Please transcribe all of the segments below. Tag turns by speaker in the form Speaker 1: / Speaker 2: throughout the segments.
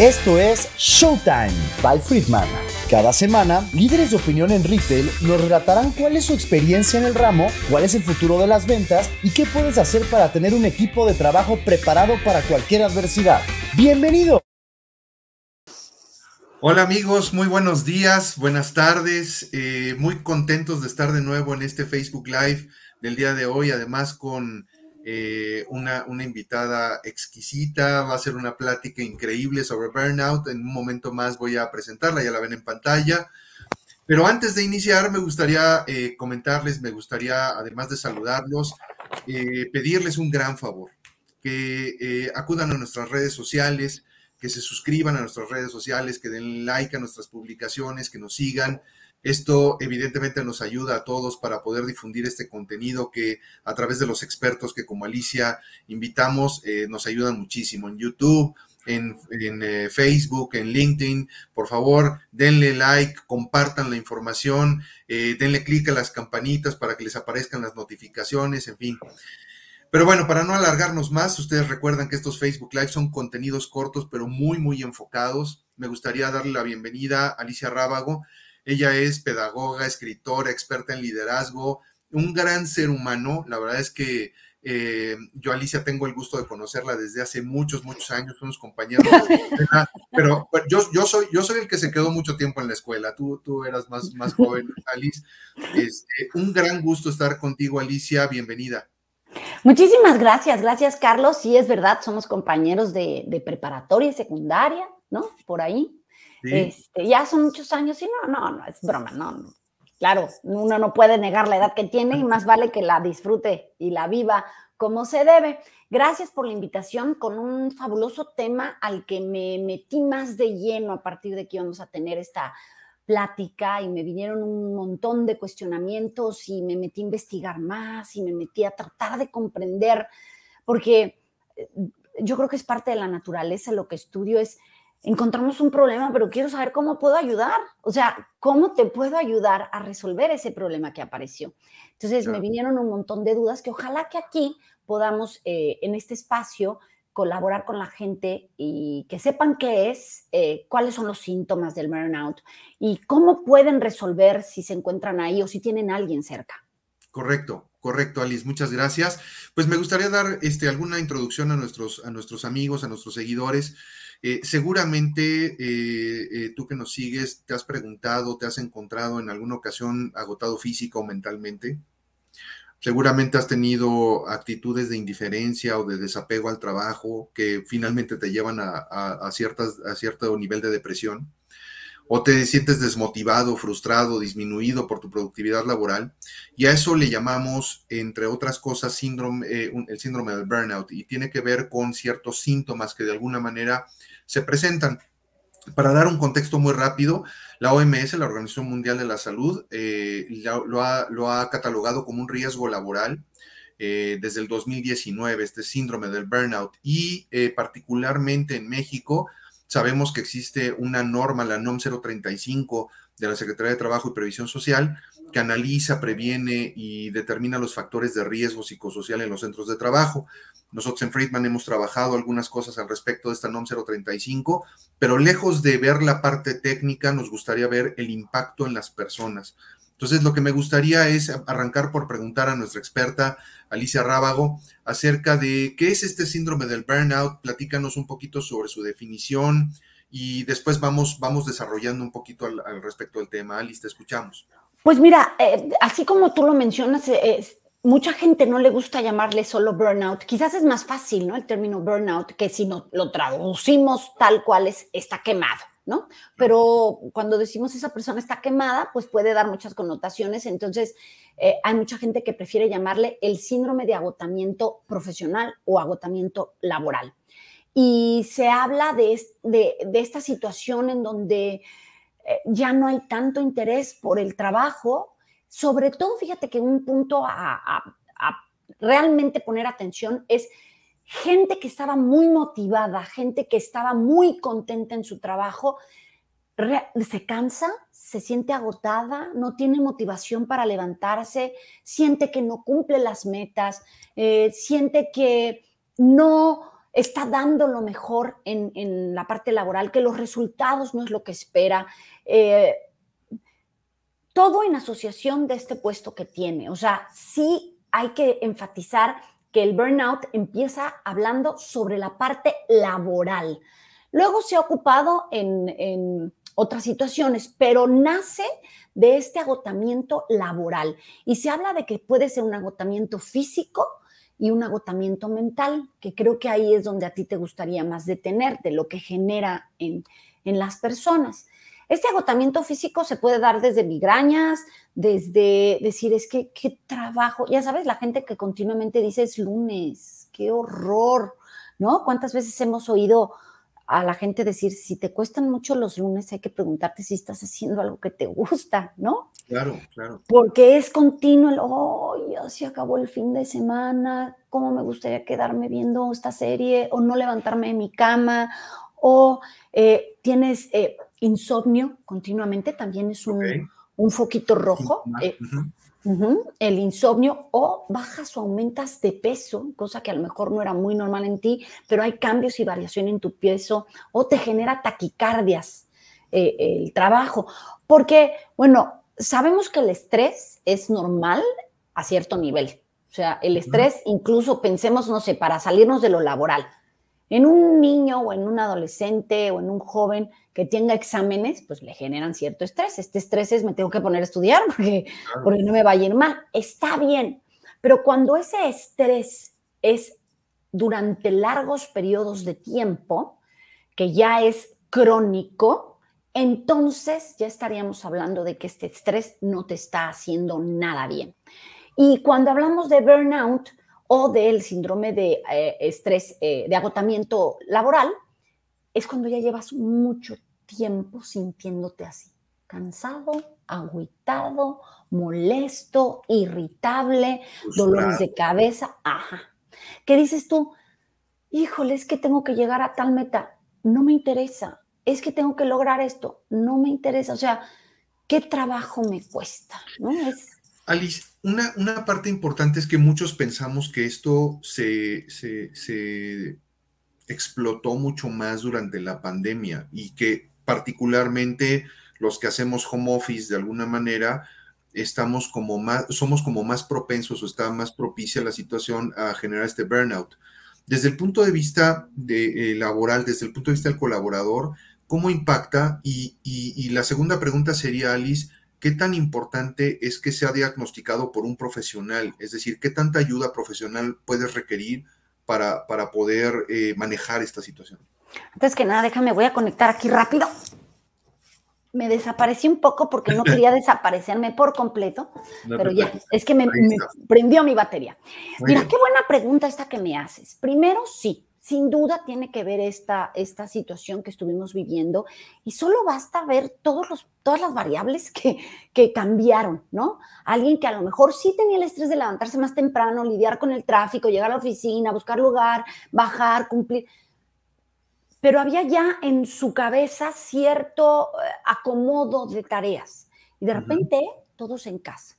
Speaker 1: Esto es Showtime by Friedman. Cada semana, líderes de opinión en retail nos relatarán cuál es su experiencia en el ramo, cuál es el futuro de las ventas y qué puedes hacer para tener un equipo de trabajo preparado para cualquier adversidad. ¡Bienvenido!
Speaker 2: Hola amigos, muy buenos días, buenas tardes, eh, muy contentos de estar de nuevo en este Facebook Live del día de hoy, además con eh, una, una, invitada exquisita, va a ser una plática increíble sobre burnout. En un momento más voy a presentarla, ya la ven en pantalla. Pero antes de iniciar, me gustaría eh, comentarles, me gustaría, además de saludarlos, eh, pedirles un gran favor, que acudan a nuestras redes sociales, que se suscriban a nuestras redes sociales, que den like a nuestras publicaciones, que nos sigan, esto evidentemente nos ayuda a todos para poder difundir este contenido que a través de los expertos que como Alicia invitamos eh, nos ayudan muchísimo en YouTube, en, eh, Facebook, en LinkedIn. Por favor, denle like, compartan la información, eh, denle clic a las campanitas para que les aparezcan las notificaciones, en fin. Pero bueno, para no alargarnos más, ustedes recuerdan que estos Facebook Live son contenidos cortos, pero muy, muy enfocados. Me gustaría darle la bienvenida a Alicia Rábago. Ella es pedagoga, escritora, experta en liderazgo, un gran ser humano. La verdad es que eh, yo, Alicia, tengo el gusto de conocerla desde hace muchos, muchos años, somos compañeros pero, yo, yo, soy, yo soy el que se quedó mucho tiempo en la escuela, tú, tú eras más, más joven, Alice. Este, un gran gusto estar contigo, Alicia, bienvenida.
Speaker 3: Muchísimas gracias, gracias Carlos. Sí, es verdad, somos compañeros de, de preparatoria y secundaria, ¿no? Por ahí. Este, ya son muchos años y no, no, no, es broma, no, Claro, uno no puede negar la edad que tiene y más vale que la disfrute y la viva como se debe. Gracias por la invitación con un fabuloso tema al que me metí más de lleno a partir de que íbamos a tener esta plática y me vinieron un montón de cuestionamientos y me metí a investigar más y me metí a tratar de comprender, porque eh, yo creo que es parte de la naturaleza, lo que estudio es encontramos un problema, pero quiero saber cómo puedo ayudar. O sea, ¿cómo te puedo ayudar a resolver ese problema que apareció? Entonces me vinieron un montón de dudas que ojalá que aquí podamos eh, en este espacio colaborar con la gente y que sepan qué es, eh, cuáles son los síntomas del burnout y cómo pueden resolver si se encuentran ahí o si tienen a alguien cerca.
Speaker 2: Correcto, correcto, Alice. Muchas gracias. Pues me gustaría dar este, alguna introducción a nuestros, a nuestros amigos, a nuestros seguidores. Eh, seguramente eh, eh, tú que nos sigues te has preguntado, te has encontrado en alguna ocasión agotado físico o mentalmente. Seguramente has tenido actitudes de indiferencia o de desapego al trabajo que finalmente te llevan a, cierto nivel de depresión. O te sientes desmotivado, frustrado, disminuido por tu productividad laboral. Y a eso le llamamos, entre otras cosas, el síndrome del burnout. Y tiene que ver con ciertos síntomas que de alguna manera se presentan. Para dar un contexto muy rápido, la OMS, la Organización Mundial de la Salud, eh, lo, ha, catalogado como un riesgo laboral eh, desde el 2019, este síndrome del burnout, y eh, particularmente en México, sabemos que existe una norma, la NOM 035 de la Secretaría de Trabajo y Previsión Social, que analiza, previene y determina los factores de riesgo psicosocial en los centros de trabajo. Nosotros en Friedman hemos trabajado algunas cosas al respecto de esta NOM 035, pero lejos de ver la parte técnica, nos gustaría ver el impacto en las personas. Entonces, lo que me gustaría es arrancar por preguntar a nuestra experta Alicia Rábago acerca de qué es este síndrome del burnout. Platícanos un poquito sobre su definición y después vamos, vamos desarrollando un poquito al, respecto del tema. Alice, te escuchamos.
Speaker 3: Pues mira, eh, así como tú lo mencionas, eh, mucha gente no le gusta llamarle solo burnout. Quizás es más fácil, ¿no? El término burnout, que si no lo traducimos tal cual es, está quemado, ¿no? Pero cuando decimos esa persona está quemada, pues puede dar muchas connotaciones. Entonces, eh, hay mucha gente que prefiere llamarle el síndrome de agotamiento profesional o agotamiento laboral. Y se habla de, de, esta situación en donde ya no hay tanto interés por el trabajo, sobre todo, fíjate que un punto a, realmente poner atención es gente que estaba muy motivada, gente que estaba muy contenta en su trabajo, se cansa, se siente agotada, no tiene motivación para levantarse, siente que no cumple las metas, eh, siente que no está dando lo mejor en, la parte laboral, que los resultados no es lo que espera. Eh, todo en asociación de este puesto que tiene. O sea, sí hay que enfatizar que el burnout empieza hablando sobre la parte laboral. Luego se ha ocupado en, otras situaciones, pero nace de este agotamiento laboral. Y se habla de que puede ser un agotamiento físico y un agotamiento mental, que creo que ahí es donde a ti te gustaría más detenerte, lo que genera en, en las personas. Este agotamiento físico se puede dar desde migrañas, desde decir, es que qué trabajo, ya sabes, la gente que continuamente dice es lunes, qué horror, ¿no? ¿Cuántas veces hemos oído a la gente decir, si te cuestan mucho los lunes, hay que preguntarte si estás haciendo algo que te gusta, ¿no?
Speaker 2: Claro, claro.
Speaker 3: Porque es continuo el, oh, ya se acabó el fin de semana, ¿cómo me gustaría quedarme viendo esta serie o no levantarme de mi cama? O eh, tienes eh, insomnio continuamente, también es un, foquito rojo. Eh, el insomnio o bajas o aumentas de peso, cosa que a lo mejor no era muy normal en ti, pero hay cambios y variación en tu peso o te genera taquicardias eh, el trabajo. Porque, bueno, sabemos que el estrés es normal a cierto nivel. O sea, el estrés, incluso pensemos, no sé, para salirnos de lo laboral. En un niño o en un adolescente o en un joven que tenga exámenes, pues le generan cierto estrés. Este estrés es me tengo que poner a estudiar porque, porque no me va a ir mal. Está bien, pero cuando ese estrés es durante largos periodos de tiempo, que ya es crónico, entonces ya estaríamos hablando de que este estrés no te está haciendo nada bien. Y cuando hablamos de burnout, o del síndrome de eh, estrés, eh, de agotamiento laboral, es cuando ya llevas mucho tiempo sintiéndote así, cansado, agüitado, molesto, irritable, dolores de cabeza, ajá. ¿Qué dices tú? Híjole, es que tengo que llegar a tal meta, no me interesa, es que tengo que lograr esto, no me interesa, o sea, ¿qué trabajo me cuesta? ¿No? Es,
Speaker 2: Alice, una, parte importante es que muchos pensamos que esto se, explotó mucho más durante la pandemia y que particularmente los que hacemos home office de alguna manera estamos como más, somos como más propensos o está más propicia la situación a generar este burnout. Desde el punto de vista de, eh, laboral, desde el punto de vista del colaborador, ¿cómo impacta? Y, y la segunda pregunta sería, Alice, ¿qué tan importante es que sea diagnosticado por un profesional? Es decir, ¿qué tanta ayuda profesional puedes requerir para, para poder eh, manejar esta situación?
Speaker 3: Antes que nada, déjame, voy a conectar aquí rápido. Me desaparecí un poco porque no quería desaparecerme por completo, pero ya, es que me, prendió mi batería. Mira, qué buena pregunta esta que me haces. Primero, sí, sin duda tiene que ver esta, esta situación que estuvimos viviendo y solo basta ver todos los, todas las variables que, que cambiaron, ¿no? Alguien que a lo mejor sí tenía el estrés de levantarse más temprano, lidiar con el tráfico, llegar a la oficina, buscar lugar, bajar, cumplir, pero había ya en su cabeza cierto eh, acomodo de tareas y de repente todos en casa.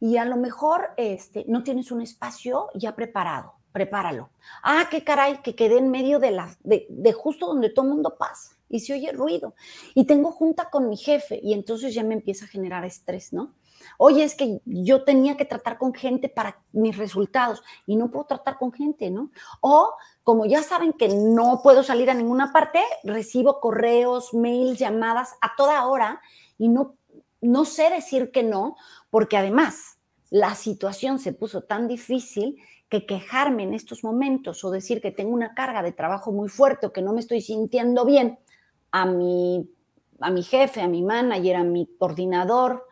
Speaker 3: Y a lo mejor este, no tienes un espacio ya preparado prepáralo. Ah, qué caray, que quedé en medio de, la, de, justo donde todo el mundo pasa y se oye ruido. Y tengo junta con mi jefe y entonces ya me empieza a generar estrés, ¿no? Oye, es que yo tenía que tratar con gente para mis resultados y no puedo tratar con gente, ¿no? O como ya saben que no puedo salir a ninguna parte, recibo correos, mails, llamadas a toda hora y no, no sé decir que no, porque además la situación se puso tan difícil que quejarme en estos momentos o decir que tengo una carga de trabajo muy fuerte o que no me estoy sintiendo bien a mi, a mi jefe, a mi manager, a mi coordinador,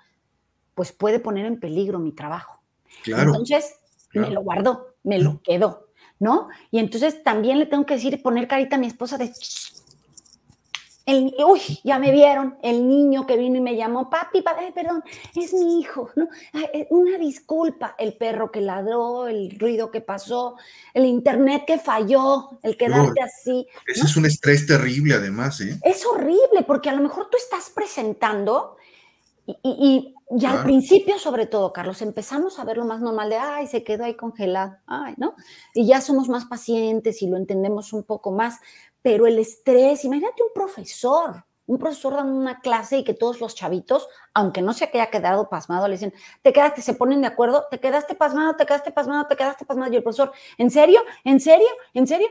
Speaker 3: pues puede poner en peligro mi trabajo. entonces, me lo guardo, me lo quedo, ¿no? Y entonces también le tengo que decir, poner carita a mi esposa de, el, uy, ya me vieron, el niño que vino y me llamó, papi, papi perdón, es mi hijo, ¿no? Una disculpa, el perro que ladró, el ruido que pasó, el internet que falló, el quedarte así.
Speaker 2: Eso es un estrés terrible además, ¿eh?
Speaker 3: Es horrible porque a lo mejor tú estás presentando Y, y, al principio, sobre todo, Carlos, empezamos a ver lo más normal de, ay, se quedó ahí congelado, ay, ¿no? Y ya somos más pacientes y lo entendemos un poco más, pero el estrés, imagínate un profesor, un profesor dando una clase y que todos los chavitos, aunque no se haya quedado pasmado, le dicen, te quedaste, se ponen de acuerdo, te quedaste pasmado, te quedaste pasmado, te quedaste pasmado. Y el profesor, ¿en serio? ¿En serio? ¿En serio?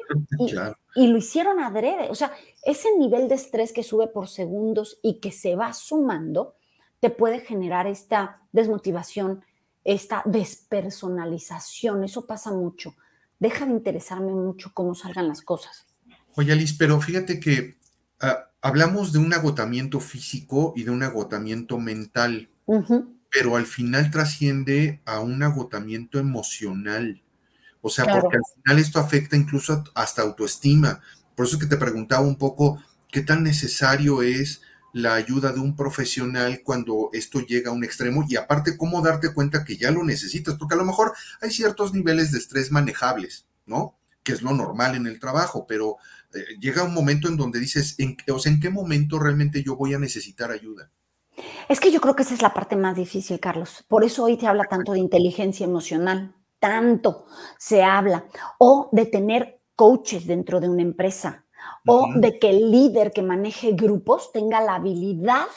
Speaker 3: Y, lo hicieron adrede. O sea, ese nivel de estrés que sube por segundos y que se va sumando, te puede generar esta desmotivación, esta despersonalización. Eso pasa mucho. Deja de interesarme mucho cómo salgan las cosas.
Speaker 2: Oye, Alice, pero fíjate que ah, hablamos de un agotamiento físico y de un agotamiento mental, pero al final trasciende a un agotamiento emocional. O sea, porque al final esto afecta incluso hasta autoestima. Por eso que te preguntaba un poco qué tan necesario es la ayuda de un profesional cuando esto llega a un extremo y aparte cómo darte cuenta que ya lo necesitas, porque a lo mejor hay ciertos niveles de estrés manejables, ¿no? Que es lo normal en el trabajo, pero eh, llega un momento en donde dices, ¿en, o sea, ¿en qué momento realmente yo voy a necesitar ayuda?
Speaker 3: Es que yo creo que esa es la parte más difícil, Carlos. Por eso hoy te habla tanto de inteligencia emocional, tanto se habla, o de tener coaches dentro de una empresa, o de que el líder que maneje grupos tenga la habilidad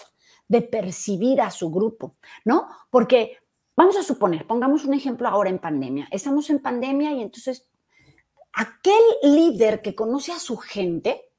Speaker 3: de percibir a su grupo, ¿no? Porque vamos a suponer, pongamos un ejemplo ahora en pandemia. Estamos en pandemia y entonces aquel líder que conoce a su gente,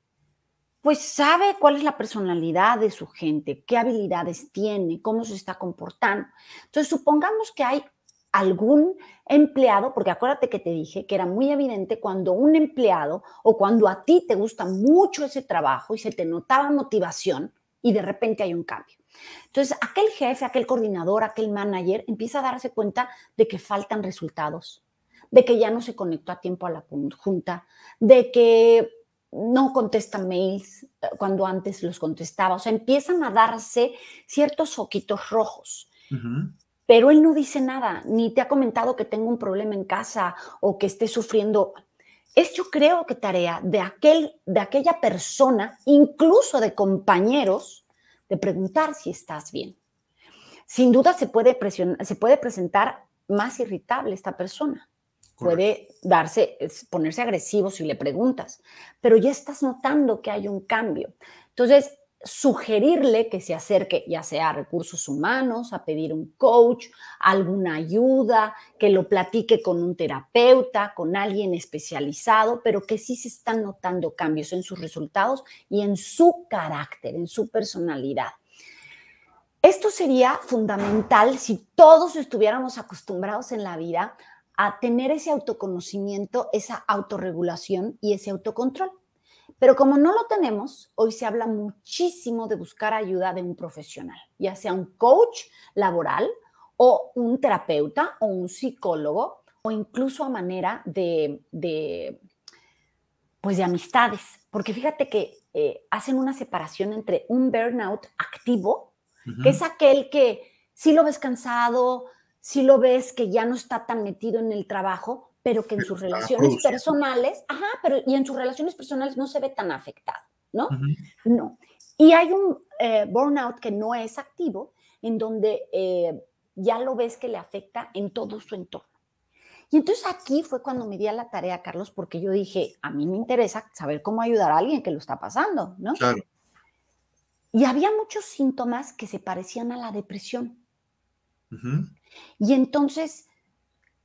Speaker 3: pues sabe cuál es la personalidad de su gente, qué habilidades tiene, cómo se está comportando. Entonces, supongamos que hay algún empleado, porque acuérdate que te dije que era muy evidente cuando un empleado o cuando a ti te gusta mucho ese trabajo y se te notaba motivación y de repente hay un cambio. Entonces, aquel jefe, aquel coordinador, aquel manager empieza a darse cuenta de que faltan resultados, de que ya no se conectó a tiempo a la junta, de que no contesta mails eh, cuando antes los contestaba. O sea, empiezan a darse ciertos foquitos rojos. Pero él no dice nada, ni te ha comentado que tengo un problema en casa o que esté sufriendo. Es yo creo que tarea de, aquel, de aquella persona, incluso de compañeros, de preguntar si estás bien. Sin duda se puede, se puede presentar más irritable esta persona puede darse, ponerse agresivo si le preguntas, pero ya estás notando que hay un cambio. Entonces, sugerirle que se acerque ya sea a recursos humanos, a pedir un coach, alguna ayuda, que lo platique con un terapeuta, con alguien especializado, pero que sí se están notando cambios en sus resultados y en su carácter, en su personalidad. Esto sería fundamental si todos estuviéramos acostumbrados en la vida a tener ese autoconocimiento, esa autorregulación y ese autocontrol. Pero como no lo tenemos, hoy se habla muchísimo de buscar ayuda de un profesional, ya sea un coach laboral o un terapeuta o un psicólogo o incluso a manera de, pues de amistades. Porque fíjate que eh, hacen una separación entre un burnout activo, que es aquel que si lo ves cansado, si lo ves que ya no está tan metido en el trabajo, pero que en sus relaciones personales, ajá, pero y en sus relaciones personales no se ve tan afectado, ¿no? No. Y hay un eh, burnout que no es activo, en donde eh, ya lo ves que le afecta en todo su entorno. Y entonces aquí fue cuando me di a la tarea, Carlos, porque yo dije, a mí me interesa saber cómo ayudar a alguien que lo está pasando, ¿no? Claro. Y había muchos síntomas que se parecían a la depresión. Y entonces,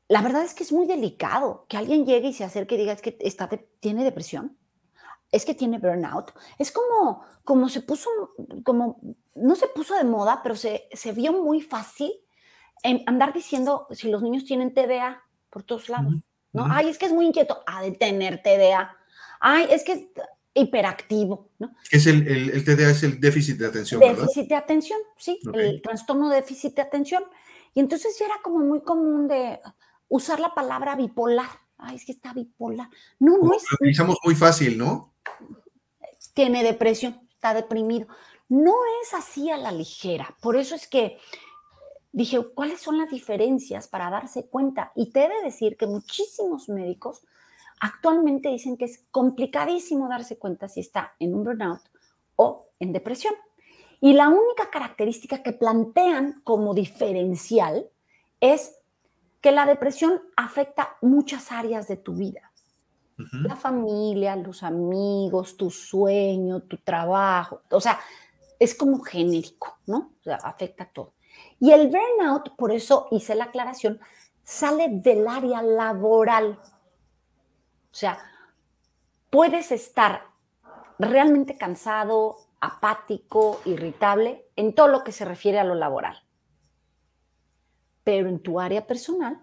Speaker 3: la verdad es que es muy delicado que alguien llegue y se acerque y diga, es que está tiene depresión, es que tiene burnout. Es como, como se puso, como, no se puso de moda, pero se, se vio muy fácil en andar diciendo si los niños tienen TDA por todos lados. ¿no? Ay, es que es muy inquieto. a de tener TDA. Ay, es que es hiperactivo, ¿no?
Speaker 2: Es el, el, TDA es el déficit de atención,
Speaker 3: Déficit de atención, sí, el trastorno de déficit de atención. Y entonces ya era como muy común de usar la palabra bipolar. Ay, es que está bipolar. No, no es.
Speaker 2: Lo utilizamos muy fácil, ¿no?
Speaker 3: Tiene depresión, está deprimido. No es así a la ligera. Por eso es que dije, ¿cuáles son las diferencias para darse cuenta? Y te he de decir que muchísimos médicos actualmente dicen que es complicadísimo darse cuenta si está en un burnout o en depresión. Y la única característica que plantean como diferencial es que la depresión afecta muchas áreas de tu vida. La familia, los amigos, tu sueño, tu trabajo. O sea, es como genérico, ¿no? O sea, afecta todo. Y el burnout, por eso hice la aclaración, sale del área laboral. O sea, puedes estar realmente cansado, apático, irritable en todo lo que se refiere a lo laboral. Pero en tu área personal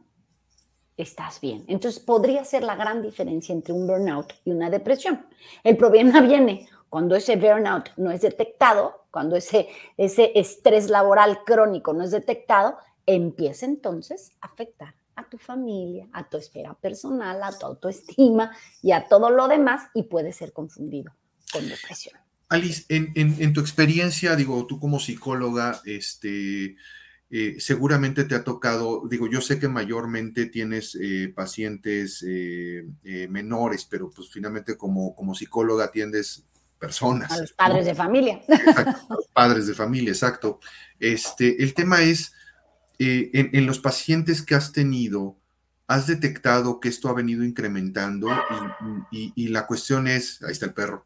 Speaker 3: estás bien. Entonces podría ser la gran diferencia entre un burnout y una depresión. El problema viene cuando ese burnout no es detectado, cuando ese, ese estrés laboral crónico no es detectado, empieza entonces a afectar a tu familia, a tu esfera personal, a tu autoestima y a todo lo demás y puede ser confundido con depresión.
Speaker 2: Alice, en, tu experiencia, digo, tú como psicóloga, este, eh, seguramente te ha tocado, digo, yo sé que mayormente tienes eh, pacientes eh, menores, pero pues finalmente como, como psicóloga atiendes personas.
Speaker 3: A los padres de familia.
Speaker 2: Exacto, a los padres de familia, exacto. Este, el tema es, en, los pacientes que has tenido, has detectado que esto ha venido incrementando y la cuestión es, ahí está el perro.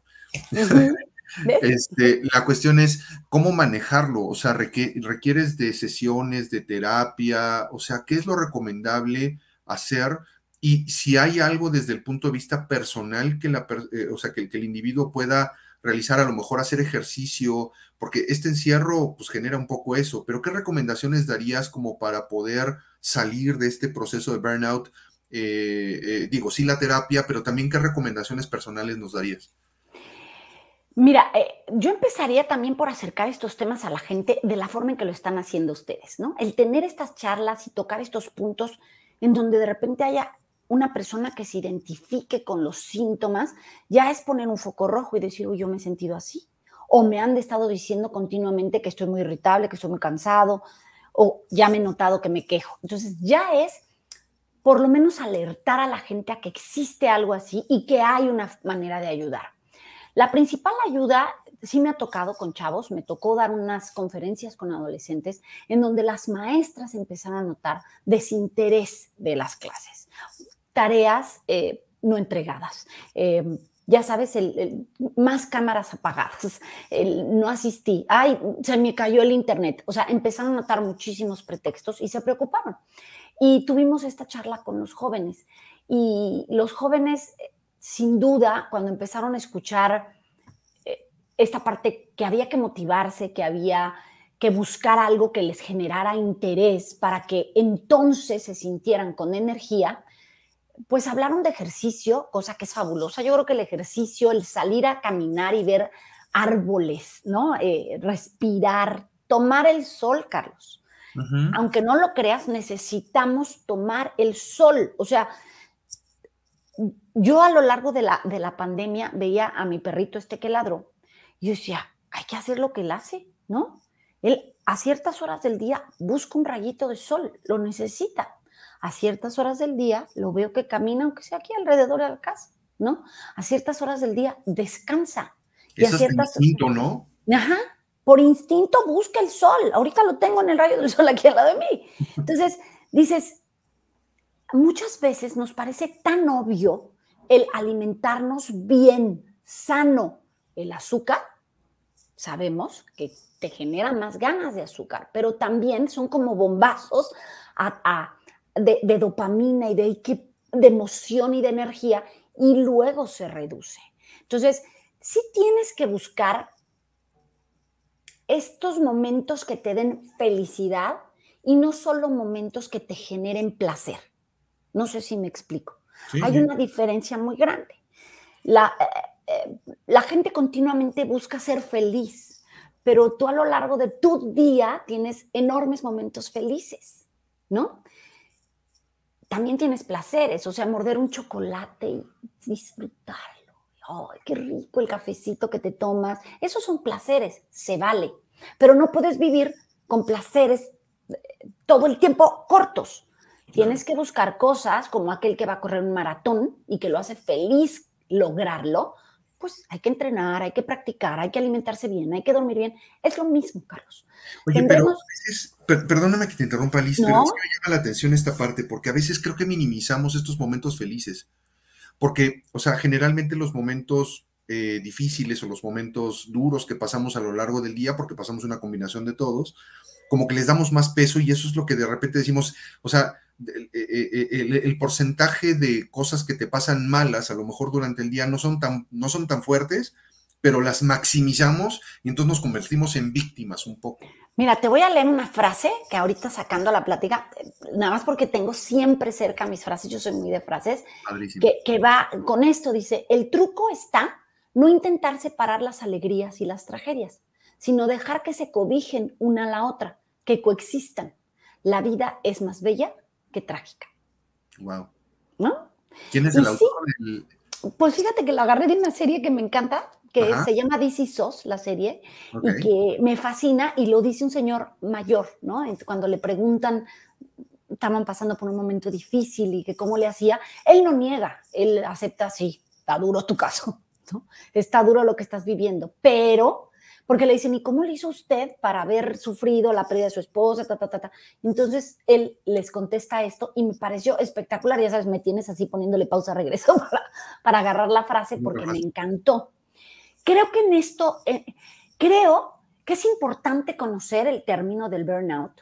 Speaker 2: Este, la cuestión es cómo manejarlo, o sea, requieres de sesiones, de terapia, o sea, ¿qué es lo recomendable hacer? Y si hay algo desde el punto de vista personal que, la, eh, o sea, que, el individuo pueda realizar, a lo mejor hacer ejercicio, porque este encierro pues genera un poco eso, pero ¿qué recomendaciones darías como para poder salir de este proceso de burnout? Eh, eh, digo, sí la terapia, pero también qué recomendaciones personales nos darías?
Speaker 3: Mira, eh, yo empezaría también por acercar estos temas a la gente de la forma en que lo están haciendo ustedes, ¿no? El tener estas charlas y tocar estos puntos en donde de repente haya una persona que se identifique con los síntomas, ya es poner un foco rojo y decir, uy, yo me he sentido así. O me han estado diciendo continuamente que estoy muy irritable, que estoy muy cansado, o ya me he notado que me quejo. Entonces ya es por lo menos alertar a la gente a que existe algo así y que hay una manera de ayudar. La principal ayuda sí me ha tocado con chavos, me tocó dar unas conferencias con adolescentes en donde las maestras empezaron a notar desinterés de las clases, tareas eh, no entregadas. Em, ya sabes, más cámaras apagadas, no asistí, ay, se me cayó el internet. O sea, empezaron a notar muchísimos pretextos y se preocuparon. Y tuvimos esta charla con los jóvenes. Y los jóvenes sin duda, cuando empezaron a escuchar eh, esta parte que había que motivarse, que había que buscar algo que les generara interés para que entonces se sintieran con energía, pues hablaron de ejercicio, cosa que es fabulosa. Yo creo que el ejercicio, el salir a caminar y ver árboles, ¿no? Eh, respirar, tomar el sol, Carlos. Aunque no lo creas, necesitamos tomar el sol. O sea, yo a lo largo de la, de la pandemia veía a mi perrito este que ladró y yo decía, hay que hacer lo que él hace, ¿no? Él a ciertas horas del día busca un rayito de sol, lo necesita. A ciertas horas del día lo veo que camina, aunque sea aquí alrededor de la casa, ¿no? A ciertas horas del día descansa.
Speaker 2: y a ciertas... instinto, ¿no?
Speaker 3: Ajá, por instinto busca el sol. Ahorita lo tengo en el rayo del sol aquí al lado de mí. Entonces, dices, muchas veces nos parece tan obvio el alimentarnos bien, sano. El azúcar, sabemos que te genera más ganas de azúcar, pero también son como bombazos de, dopamina y de, de emoción y de energía y luego se reduce. Entonces, sí tienes que buscar estos momentos que te den felicidad y no solo momentos que te generen placer. No sé si me explico. Hay una diferencia muy grande. La, eh, eh, la gente continuamente busca ser feliz, pero tú a lo largo de tu día tienes enormes momentos felices, ¿no? También tienes placeres, o sea, morder un chocolate y disfrutarlo. ¡Ay, qué rico el cafecito que te tomas! Esos son placeres, se vale, pero no puedes vivir con placeres eh, todo el tiempo cortos. Tienes que buscar cosas como aquel que va a correr un maratón y que lo hace feliz lograrlo, pues hay que entrenar, hay que practicar, hay que alimentarse bien, hay que dormir bien. Es lo mismo, Carlos.
Speaker 2: Oye, pero a veces, perdóname que te interrumpa, Liz, pero es que me llama la atención esta parte, porque a veces creo que minimizamos estos momentos felices. Porque, o sea, generalmente los momentos eh, difíciles o los momentos duros que pasamos a lo largo del día, porque pasamos una combinación de todos, como que les damos más peso y eso es lo que de repente decimos, o sea, eh, eh, el, porcentaje de cosas que te pasan malas a lo mejor durante el día no son tan, no son tan fuertes, pero las maximizamos y entonces nos convertimos en víctimas un poco.
Speaker 3: Mira, te voy a leer una frase que ahorita sacando la plática, nada más porque tengo siempre cerca mis frases, yo soy muy de frases, que, que, va con esto, dice, el truco está no intentar separar las alegrías y las tragedias, sino dejar que se cobijen una a la otra, que coexistan. La vida es más bella que trágica.
Speaker 2: Wow.
Speaker 3: ¿No?
Speaker 2: ¿Quién es el autor
Speaker 3: Pues fíjate que lo agarré de una serie que me encanta, que se llama DC SOS, la serie, y que me fascina, y lo dice un señor mayor, ¿no? Cuando le preguntan, estaban pasando por un momento difícil y que cómo le hacía, él no niega, él acepta, sí, está duro tu caso, ¿no? Está duro lo que estás viviendo, pero porque le dicen, ¿y cómo le hizo usted para haber sufrido la pérdida de su esposa? Ta, ta, ta, Entonces él les contesta esto y me pareció espectacular. Ya sabes, me tienes así poniéndole pausa, regreso para, agarrar la frase porque me encantó. Creo que en esto, eh, creo que es importante conocer el término del burnout.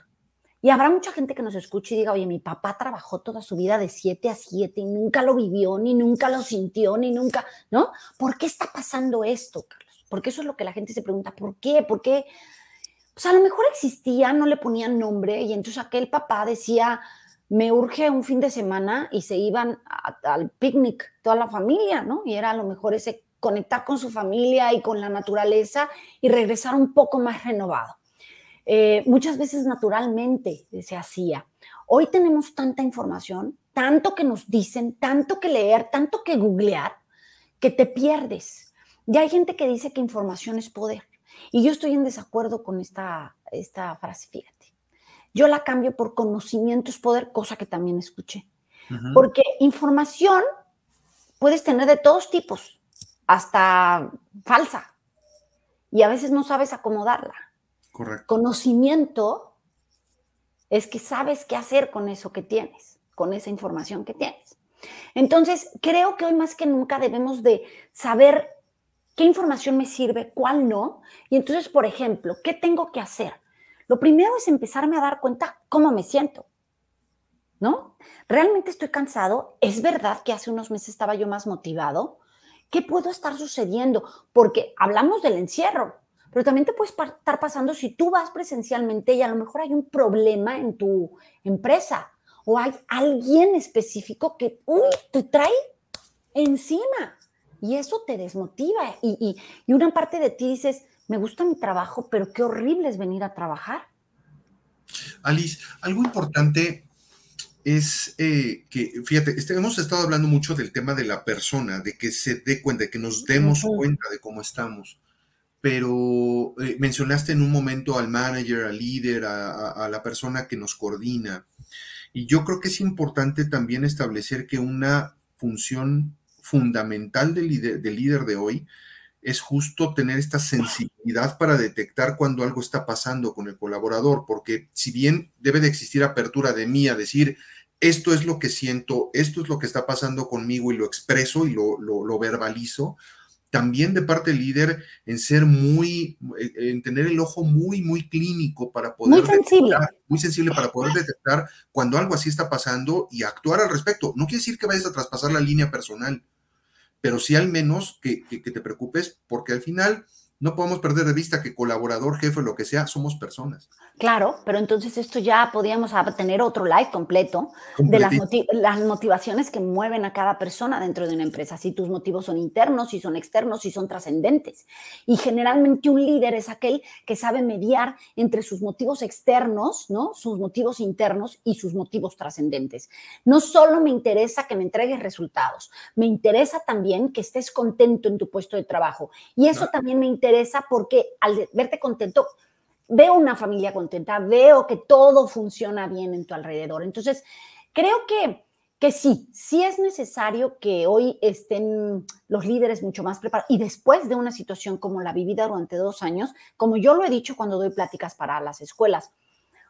Speaker 3: Y habrá mucha gente que nos escuche y diga, oye, mi papá trabajó toda su vida de 7 a 7 y nunca lo vivió, ni nunca lo sintió, ni nunca, ¿no? ¿Por qué está pasando esto? Porque eso es lo que la gente se pregunta, ¿por qué? ¿Por qué? Pues a lo mejor existía, no le ponían nombre y entonces aquel papá decía, me urge un fin de semana y se iban al picnic toda la familia, ¿no? Y era a lo mejor ese conectar con su familia y con la naturaleza y regresar un poco más renovado. Eh, muchas veces naturalmente se hacía. Hoy tenemos tanta información, tanto que nos dicen, tanto que leer, tanto que googlear, que te pierdes. Ya hay gente que dice que información es poder. Y yo estoy en desacuerdo con esta, esta frase, fíjate. Yo la cambio por conocimiento es poder, cosa que también escuché. Porque información puedes tener de todos tipos, hasta falsa. Y a veces no sabes acomodarla.
Speaker 2: Correcto.
Speaker 3: Conocimiento es que sabes qué hacer con eso que tienes, con esa información que tienes. Entonces, creo que hoy más que nunca debemos de saber qué información me sirve, cuál no. Y entonces, por ejemplo, ¿qué tengo que hacer? Lo primero es empezarme a dar cuenta cómo me siento. ¿No? ¿Realmente estoy cansado? ¿Es verdad que hace unos meses estaba yo más motivado? ¿Qué puedo estar sucediendo? Porque hablamos del encierro, pero también te puede estar pasando si tú vas presencialmente y a lo mejor hay un problema en tu empresa o hay alguien específico que uy, te trae encima y eso te desmotiva y, una parte de ti dices, me gusta mi trabajo, pero qué horrible es venir a trabajar.
Speaker 2: Alice, algo importante es eh, que, fíjate, este, hemos estado hablando mucho del tema de la persona, de que se dé cuenta, de que nos demos cuenta de cómo estamos. Pero eh, mencionaste en un momento al manager, al líder, a la persona que nos coordina. Y yo creo que es importante también establecer que una función fundamental del líder, del líder de hoy es justo tener esta sensibilidad para detectar cuando algo está pasando con el colaborador, porque si bien debe de existir apertura de mí a decir, esto es lo que siento, esto es lo que está pasando conmigo y lo expreso y lo, lo, verbalizo, también de parte del líder en ser muy, en tener el ojo muy, muy clínico para poder...
Speaker 3: Muy sensible.
Speaker 2: muy sensible para poder detectar cuando algo así está pasando y actuar al respecto. No quiere decir que vayas a traspasar la línea personal, pero sí al menos que, te preocupes porque al final no podemos perder de vista que colaborador, jefe, lo que sea, somos personas.
Speaker 3: Claro, pero entonces esto ya podríamos tener otro live completo de las, las, motivaciones que mueven a cada persona dentro de una empresa. Si tus motivos son internos, si son externos, si son trascendentes. Y generalmente un líder es aquel que sabe mediar entre sus motivos externos, ¿no? Sus motivos internos y sus motivos trascendentes. No solo me interesa que me entregues resultados, me interesa también que estés contento en tu puesto de trabajo. Y eso también me interesa porque al verte contento, veo una familia contenta, veo que todo funciona bien en tu alrededor. Entonces, creo que, que sí, sí es necesario que hoy estén los líderes mucho más preparados y después de una situación como la vivida durante dos años, como yo lo he dicho cuando doy pláticas para las escuelas,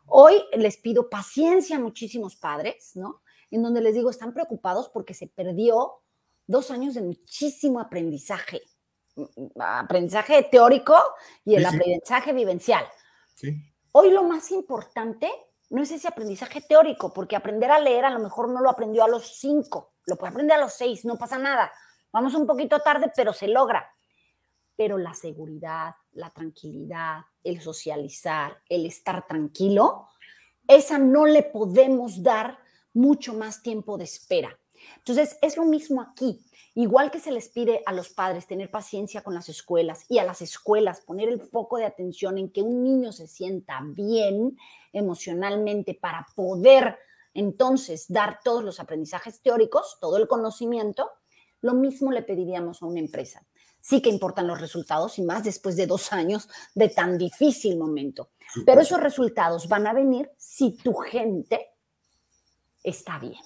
Speaker 3: hoy les pido paciencia a muchísimos padres, ¿no? En donde les digo, están preocupados porque se perdió dos años de muchísimo aprendizaje, aprendizaje teórico y el aprendizaje vivencial. Hoy lo más importante no es ese aprendizaje teórico, porque aprender a leer a lo mejor no lo aprendió a los cinco, lo puede aprender a los seis, no pasa nada. Vamos un poquito tarde, pero se logra. Pero la seguridad, la tranquilidad, el socializar, el estar tranquilo, esa no le podemos dar mucho más tiempo de espera. Entonces, es lo mismo aquí. Igual que se les pide a los padres tener paciencia con las escuelas y a las escuelas poner el foco de atención en que un niño se sienta bien emocionalmente para poder entonces dar todos los aprendizajes teóricos, todo el conocimiento, lo mismo le pediríamos a una empresa. Sí que importan los resultados y más después de dos años de tan difícil momento. Pero esos resultados van a venir si tu gente está bien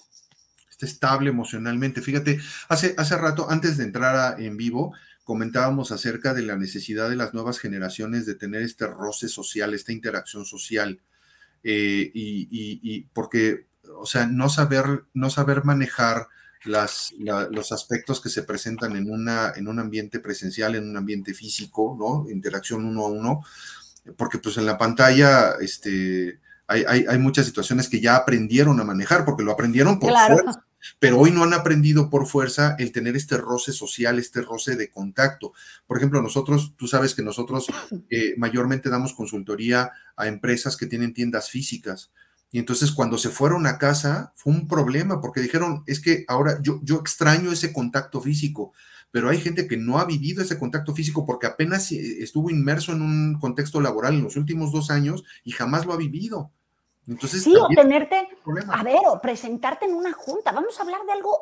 Speaker 2: estable emocionalmente. Fíjate, hace, hace rato, antes de entrar en vivo, comentábamos acerca de la necesidad de las nuevas generaciones de tener este roce social, esta interacción social, eh, y, porque, o sea, no saber, no saber manejar las, los aspectos que se presentan en, una, en un ambiente presencial, en un ambiente físico, ¿no? Interacción uno a uno, porque pues en la pantalla, este, hay, hay, muchas situaciones que ya aprendieron a manejar, porque lo aprendieron por fuerza pero hoy no han aprendido por fuerza el tener este roce social, este roce de contacto. Por ejemplo, nosotros, tú sabes que nosotros eh, mayormente damos consultoría a empresas que tienen tiendas físicas. Y entonces cuando se fueron a casa fue un problema porque dijeron, es que ahora yo, yo extraño ese contacto físico, pero hay gente que no ha vivido ese contacto físico porque apenas eh, estuvo inmerso en un contexto laboral en los últimos dos años y jamás lo ha vivido
Speaker 3: sí, o tenerte, a ver, o presentarte en una junta. Vamos a hablar de algo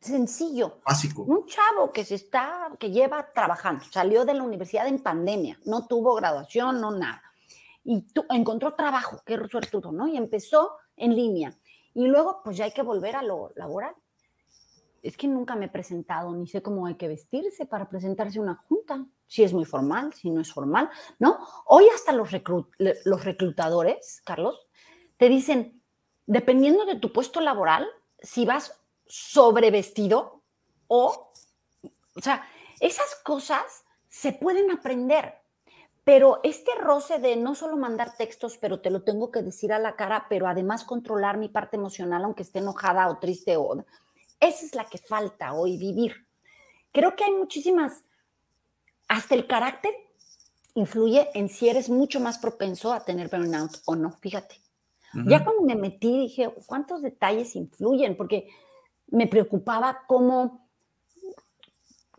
Speaker 3: sencillo.
Speaker 2: Básico.
Speaker 3: Un chavo que se está, que lleva trabajando, salió de la universidad en pandemia, no tuvo graduación, no nada. Y tú, encontró trabajo, qué suertudo, ¿no? Y empezó en línea. Y luego, pues ya hay que volver a lo laboral. Es que nunca me he presentado, ni sé cómo hay que vestirse para presentarse a una junta si es muy formal, si no es formal, ¿no? Hoy hasta los, los reclutadores, Carlos, te dicen, dependiendo de tu puesto laboral, si vas sobrevestido o, o sea, esas cosas se pueden aprender, pero este roce de no solo mandar textos, pero te lo tengo que decir a la cara, pero además controlar mi parte emocional, aunque esté enojada o triste, o, esa es la que falta hoy vivir. Creo que hay muchísimas hasta el carácter influye en si eres mucho más propenso a tener burnout o no, fíjate. Ya cuando me metí dije, ¿cuántos detalles influyen? Porque me preocupaba cómo,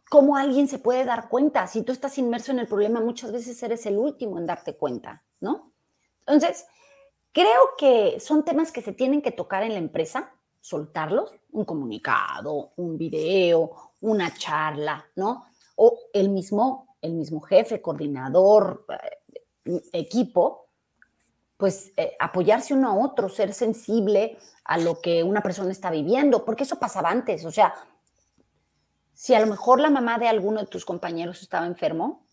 Speaker 3: cómo alguien se puede dar cuenta. Si tú estás inmerso en el problema, muchas veces eres el último en darte cuenta, ¿no? Entonces, creo que son temas que se tienen que tocar en la empresa, soltarlos, un comunicado, un video, una charla, ¿no? O el mismo, el mismo jefe, coordinador, eh, equipo, pues eh, apoyarse uno a otro, ser sensible a lo que una persona está viviendo, porque eso pasaba antes, o sea, si a lo mejor la mamá de alguno de tus compañeros estaba enfermo,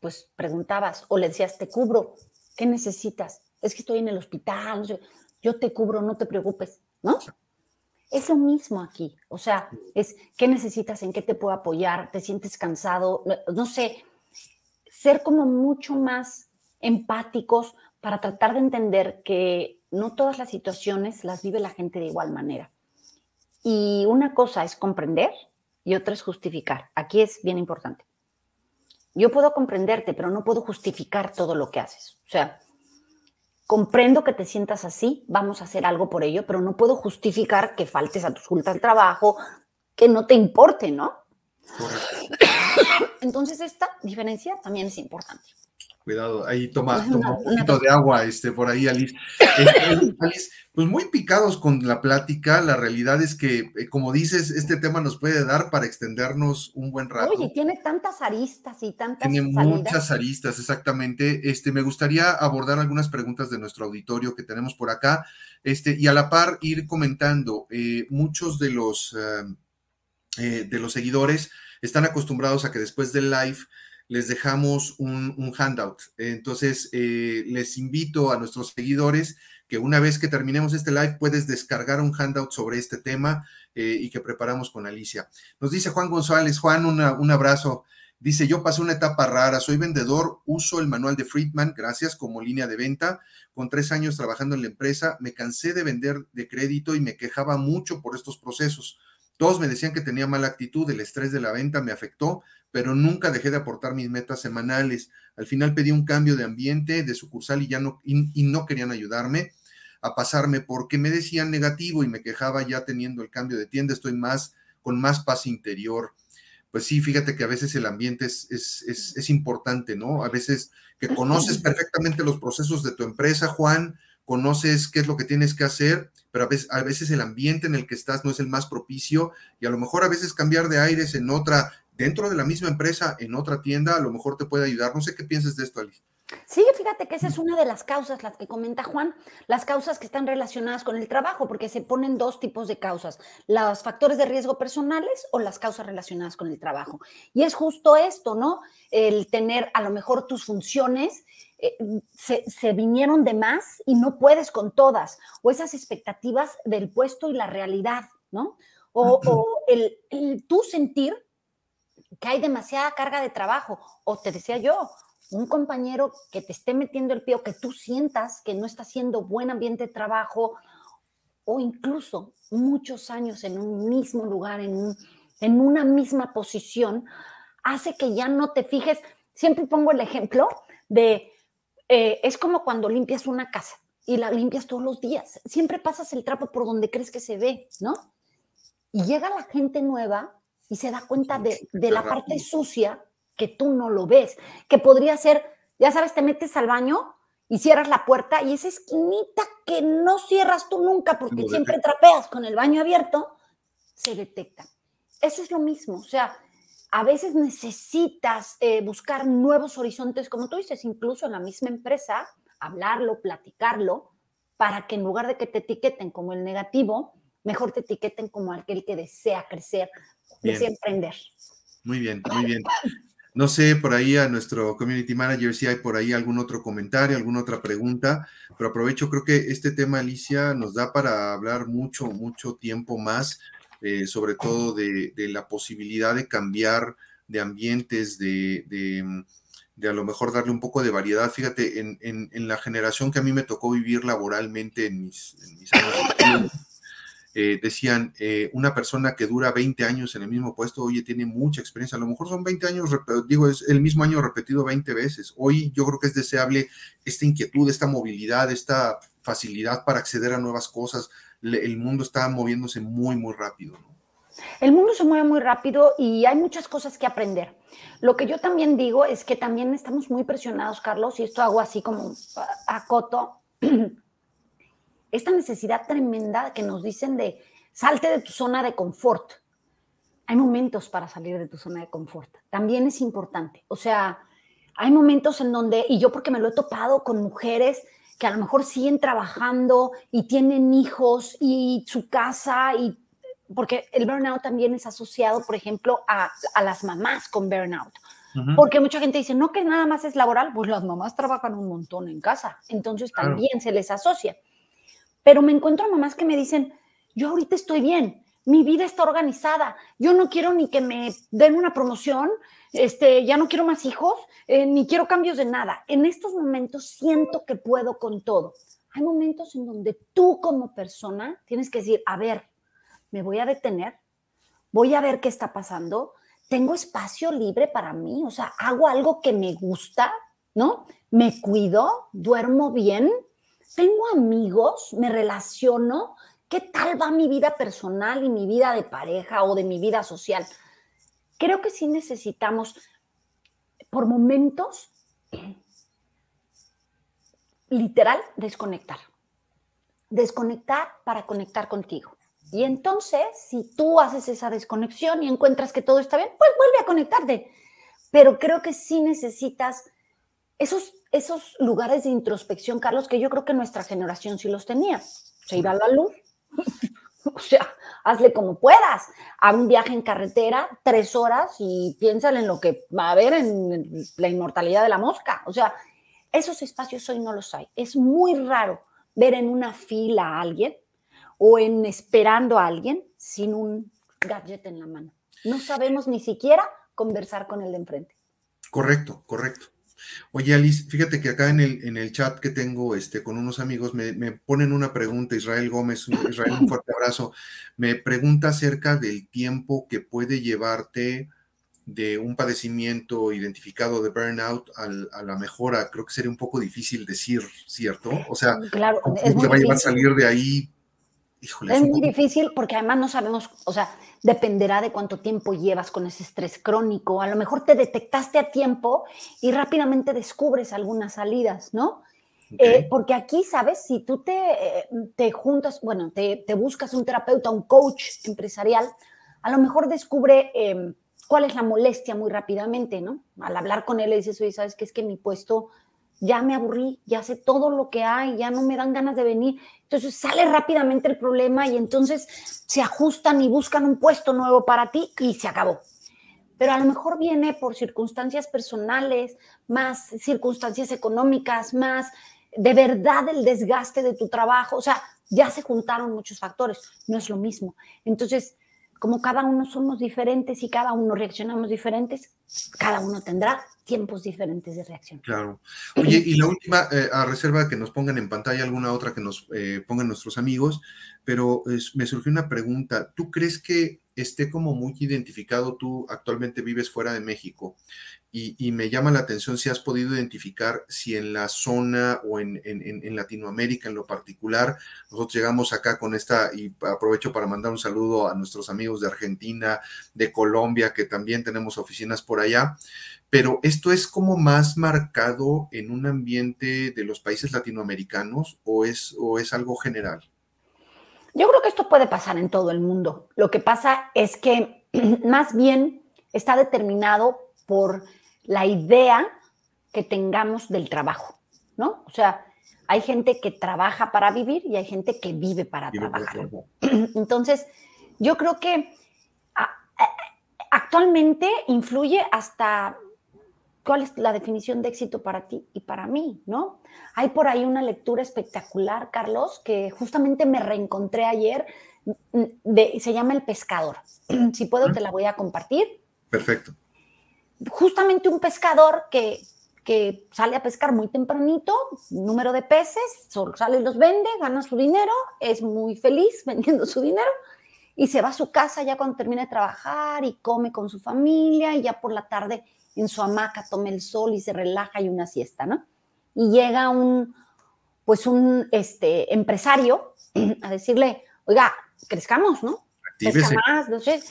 Speaker 3: pues preguntabas o le decías, te cubro, ¿qué necesitas? Es que estoy en el hospital, yo te cubro, no te preocupes, ¿no? Es lo mismo aquí, o sea, es qué necesitas, en qué te puedo apoyar, te sientes cansado, no sé, ser como mucho más empáticos para tratar de entender que no todas las situaciones las vive la gente de igual manera. Y una cosa es comprender y otra es justificar. Aquí es bien importante. Yo puedo comprenderte, pero no puedo justificar todo lo que haces. O sea, comprendo que te sientas así, vamos a hacer algo por ello, pero no puedo justificar que faltes a tus juntas de trabajo, que no te importe, ¿no? Entonces esta diferencia también es importante.
Speaker 2: Cuidado, ahí toma, toma un poquito de agua este, por ahí, Alice. Este, Alice, pues muy picados con la plática. La realidad es que, eh, como dices, este tema nos puede dar para extendernos un buen rato.
Speaker 3: Oye, tiene tantas aristas y tantas.
Speaker 2: Tiene muchas aristas, exactamente. Este, me gustaría abordar algunas preguntas de nuestro auditorio que tenemos por acá. Este, y a la par ir comentando, eh, muchos de los, eh, de los seguidores están acostumbrados a que después del live les dejamos un, handout. Entonces, eh, les invito a nuestros seguidores que una vez que terminemos este live puedes descargar un handout sobre este tema eh, y que preparamos con Alicia. Nos dice Juan González, Juan, un abrazo. Dice, yo pasé una etapa rara, soy vendedor, uso el manual de Friedman, gracias, como línea de venta. Con tres años trabajando en la empresa, me cansé de vender de crédito y me quejaba mucho por estos procesos. Todos me decían que tenía mala actitud, el estrés de la venta me afectó, pero nunca dejé de aportar mis metas semanales. Al final pedí un cambio de ambiente, de sucursal y ya no, y, no querían ayudarme a pasarme porque me decían negativo y me quejaba ya teniendo el cambio de tienda, estoy más con más paz interior. Pues sí, fíjate que a veces el ambiente es, es, es, es importante, ¿no? A veces que conoces perfectamente los procesos de tu empresa, Juan, conoces qué es lo que tienes que hacer, pero a veces, a veces el ambiente en el que estás no es el más propicio y a lo mejor a veces cambiar de aires en otra dentro de la misma empresa, en otra tienda, a lo mejor te puede ayudar. No sé qué piensas de esto, Alice.
Speaker 3: Sí, fíjate que esa es una de las causas, las que comenta Juan, las causas que están relacionadas con el trabajo, porque se ponen dos tipos de causas, los factores de riesgo personales o las causas relacionadas con el trabajo. Y es justo esto, ¿no? El tener a lo mejor tus funciones eh, se, vinieron de más y no puedes con todas, o esas expectativas del puesto y la realidad, ¿no? O, el, el tú sentir que hay demasiada carga de trabajo. O te decía yo, un compañero que te esté metiendo el pie o que tú sientas que no está haciendo buen ambiente de trabajo o incluso muchos años en un mismo lugar, en, en una misma posición, hace que ya no te fijes. Siempre pongo el ejemplo de, eh, es como cuando limpias una casa y la limpias todos los días. Siempre pasas el trapo por donde crees que se ve, ¿no? Y llega la gente nueva y se da cuenta de, la parte sucia que tú no lo ves, que podría ser, ya sabes, te metes al baño y cierras la puerta y esa esquinita que no cierras tú nunca porque siempre trapeas con el baño abierto, se detecta. Eso es lo mismo, o sea, a veces necesitas eh, buscar nuevos horizontes, como tú dices, incluso en la misma empresa, hablarlo, platicarlo, para que en lugar de que te etiqueten como el negativo, mejor te etiqueten como aquel que desea crecer, desea emprender.
Speaker 2: Muy bien, muy bien. No sé por ahí a nuestro community manager si hay por ahí algún otro comentario, alguna otra pregunta, pero aprovecho, creo que este tema, Alicia, nos da para hablar mucho, mucho tiempo más, eh, sobre todo de, la posibilidad de cambiar de ambientes, de, de, a lo mejor darle un poco de variedad. Fíjate, en, en, la generación que a mí me tocó vivir laboralmente en mis, en mis años eh, decían, eh, una persona que dura 20 años en el mismo puesto, oye, tiene mucha experiencia, a lo mejor son 20 años, digo, es el mismo año repetido 20 veces. Hoy yo creo que es deseable esta inquietud, esta movilidad, esta facilidad para acceder a nuevas cosas. El mundo está moviéndose muy, muy rápido.
Speaker 3: El mundo se mueve muy rápido y hay muchas cosas que aprender. Lo que yo también digo es que también estamos muy presionados, Carlos, y esto hago así como a coto. esta necesidad tremenda que nos dicen de salte de tu zona de confort. Hay momentos para salir de tu zona de confort. También es importante. O sea, hay momentos en donde, y yo porque me lo he topado con mujeres que a lo mejor siguen trabajando y tienen hijos y su casa y porque el burnout también es asociado, por ejemplo, a, las mamás con burnout. Porque mucha gente dice, no que nada más es laboral, pues las mamás trabajan un montón en casa, entonces también se les asocia. Pero me encuentro mamás que me dicen, yo ahorita estoy bien, mi vida está organizada, yo no quiero ni que me den una promoción, este, ya no quiero más hijos, eh, ni quiero cambios de nada. En estos momentos siento que puedo con todo. Hay momentos en donde tú como persona tienes que decir, a ver, me voy a detener, voy a ver qué está pasando, tengo espacio libre para mí, o sea, hago algo que me gusta, ¿no? Me cuido, duermo bien, tengo amigos, me relaciono, ¿qué tal va mi vida personal y mi vida de pareja o de mi vida social? Creo que sí necesitamos, por momentos, literal, desconectar. Desconectar para conectar contigo. Y entonces, si tú haces esa desconexión y encuentras que todo está bien, pues vuelve a conectarte. Pero creo que sí necesitas esos, esos lugares de introspección, Carlos, que yo creo que nuestra generación sí los tenía. Se iba a la luz. o sea, hazle como puedas. A un viaje en carretera, tres horas y piénsale en lo que va a haber en la inmortalidad de la mosca. O sea, esos espacios hoy no los hay. Es muy raro ver en una fila a alguien o en esperando a alguien sin un gadget en la mano. No sabemos ni siquiera conversar con el de enfrente.
Speaker 2: Correcto, correcto. Oye, Alice, fíjate que acá en el, en el chat que tengo este, con unos amigos me, me ponen una pregunta, Israel Gómez, Israel, un fuerte abrazo, me pregunta acerca del tiempo que puede llevarte de un padecimiento identificado de burnout a la mejora, creo que sería un poco difícil decir, ¿cierto? O sea,
Speaker 3: claro,
Speaker 2: es te va a llevar a salir de ahí?
Speaker 3: Es muy difícil porque además no sabemos, o sea, dependerá de cuánto tiempo llevas con ese estrés crónico. A lo mejor te detectaste a tiempo y rápidamente descubres algunas salidas, ¿no? Eh, porque aquí, ¿sabes? Si tú te, eh, te juntas, bueno, te, te, buscas un terapeuta, un coach empresarial, a lo mejor descubre... Eh, cuál es la molestia muy rápidamente, ¿no? Al hablar con él le dices, oye, ¿sabes qué? Es que mi puesto ya me aburrí, ya sé todo lo que hay, ya no me dan ganas de venir. Entonces sale rápidamente el problema y entonces se ajustan y buscan un puesto nuevo para ti y se acabó. Pero a lo mejor viene por circunstancias personales, más circunstancias económicas, más de verdad el desgaste de tu trabajo. O sea, ya se juntaron muchos factores, no es lo mismo. Entonces, como cada uno somos diferentes y cada uno reaccionamos diferentes, cada uno tendrá tiempos diferentes de reacción.
Speaker 2: Claro. Oye, y la última, eh, a reserva que nos pongan en pantalla alguna otra que nos eh, pongan nuestros amigos, pero me surgió una pregunta. ¿Tú crees que esté como muy identificado, tú actualmente vives fuera de México, y, me llama la atención si has podido identificar si en la zona o en, Latinoamérica en lo particular, nosotros llegamos acá con esta, y aprovecho para mandar un saludo a nuestros amigos de Argentina, de Colombia, que también tenemos oficinas por allá, pero esto es como más marcado en un ambiente de los países latinoamericanos o es, o es algo general?
Speaker 3: Yo creo que esto puede pasar en todo el mundo. Lo que pasa es que más bien está determinado por la idea que tengamos del trabajo, ¿no? O sea, hay gente que trabaja para vivir y hay gente que vive para trabajar. Entonces, yo creo que actualmente influye hasta cuál es la definición de éxito para ti y para mí, ¿no? Hay por ahí una lectura espectacular, Carlos, que justamente me reencontré ayer, mm, de, se llama El pescador. Si puedo, te la voy a compartir.
Speaker 2: Perfecto.
Speaker 3: Justamente un pescador que, que sale a pescar muy tempranito, número de peces, sale y los vende, gana su dinero, es muy feliz vendiendo su dinero y se va a su casa ya cuando termina de trabajar y come con su familia y ya por la tarde en su hamaca, toma el sol y se relaja y una siesta, ¿no? Y llega un, pues un este, empresario a decirle, oiga, crezcamos, ¿no? Pesca más, no sé.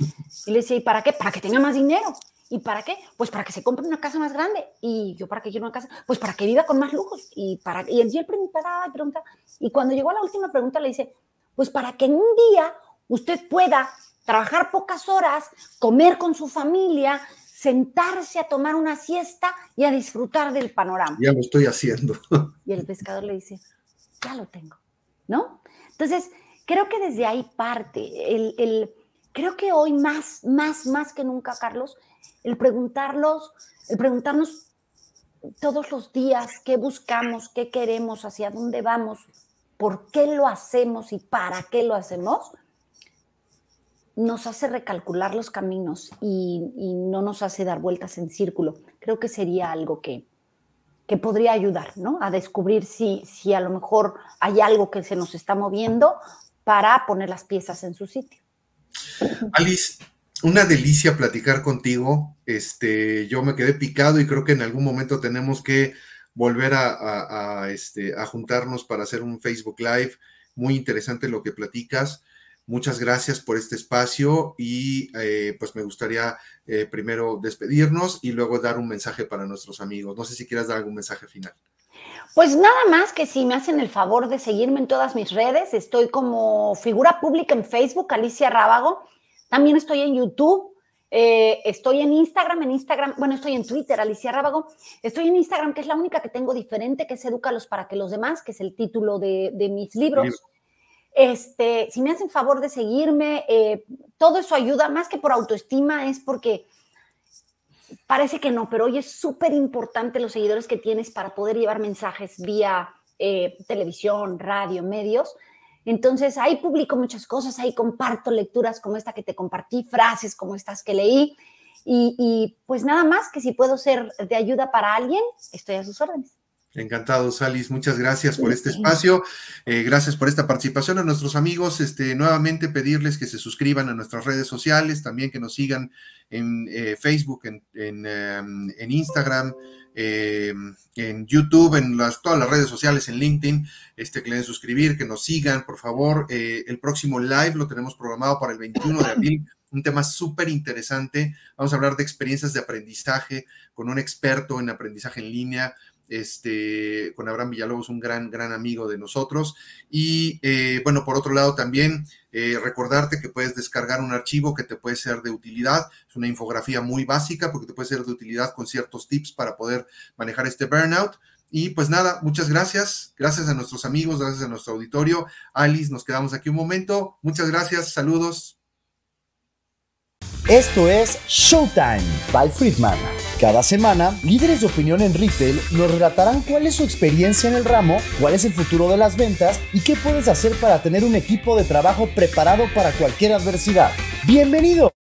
Speaker 3: Y le dice, ¿y para qué? Para que tenga más dinero. ¿Y para qué? Pues para que se compre una casa más grande. Y yo, ¿para qué quiero una casa? Pues para que viva con más lujos. Y, para, y él preguntaba y pregunta. Y cuando llegó a la última pregunta, le dice, pues para que en un día usted pueda trabajar pocas horas, comer con su familia, sentarse a tomar una siesta y a disfrutar del panorama.
Speaker 2: Ya lo estoy haciendo.
Speaker 3: Y el pescador le dice, ya lo tengo, ¿no? Entonces, creo que desde ahí parte, el, creo que hoy más, más, más que nunca, Carlos, el preguntarlos, el preguntarnos todos los días qué buscamos, qué queremos, hacia dónde vamos, por qué lo hacemos y para qué lo hacemos, nos hace recalcular los caminos y, no nos hace dar vueltas en círculo. Creo que sería algo que, que podría ayudar, ¿no? A descubrir si, si a lo mejor hay algo que se nos está moviendo para poner las piezas en su sitio.
Speaker 2: Alice, una delicia platicar contigo. Este, yo me quedé picado y creo que en algún momento tenemos que volver a, este, a juntarnos para hacer un Facebook Live. Muy interesante lo que platicas. Muchas gracias por este espacio y eh, pues me gustaría eh, primero despedirnos y luego dar un mensaje para nuestros amigos. No sé si quieras dar algún mensaje final.
Speaker 3: Pues nada más que si me hacen el favor de seguirme en todas mis redes, estoy como figura pública en Facebook, Alicia Rábago, también estoy en YouTube, eh, estoy en Instagram, en Instagram, bueno, estoy en Twitter, Alicia Rábago. Estoy en Instagram, que es la única que tengo diferente, que es Edúcalos para que los demás, que es el título de, mis libros. Este, si me hacen favor de seguirme, eh, todo eso ayuda, más que por autoestima, es porque parece que no, pero hoy es súper importante los seguidores que tienes para poder llevar mensajes vía eh, televisión, radio, medios. Entonces ahí publico muchas cosas, ahí comparto lecturas como esta que te compartí, frases como estas que leí. Y, pues nada más que si puedo ser de ayuda para alguien, estoy a sus órdenes.
Speaker 2: Encantado, Salis. Muchas gracias por este espacio. Eh, gracias por esta participación. A nuestros amigos, este, nuevamente pedirles que se suscriban a nuestras redes sociales, también que nos sigan en eh, Facebook, en, em, en Instagram, eh, en YouTube, en las, todas las redes sociales, en LinkedIn, este, que le den suscribir, que nos sigan, por favor. Eh, el próximo live lo tenemos programado para el 21 de abril, un tema súper interesante. Vamos a hablar de experiencias de aprendizaje con un experto en aprendizaje en línea este, con Abraham Villalobos, un gran, gran amigo de nosotros. Y eh, bueno, por otro lado también eh, recordarte que puedes descargar un archivo que te puede ser de utilidad. Es una infografía muy básica porque te puede ser de utilidad con ciertos tips para poder manejar este burnout. Y pues nada, muchas gracias. Gracias a nuestros amigos, gracias a nuestro auditorio. Alice, nos quedamos aquí un momento. Muchas gracias, saludos.
Speaker 1: Esto es Showtime by Friedman. Cada semana, líderes de opinión en retail nos relatarán cuál es su experiencia en el ramo, cuál es el futuro de las ventas y qué puedes hacer para tener un equipo de trabajo preparado para cualquier adversidad. ¡Bienvenido!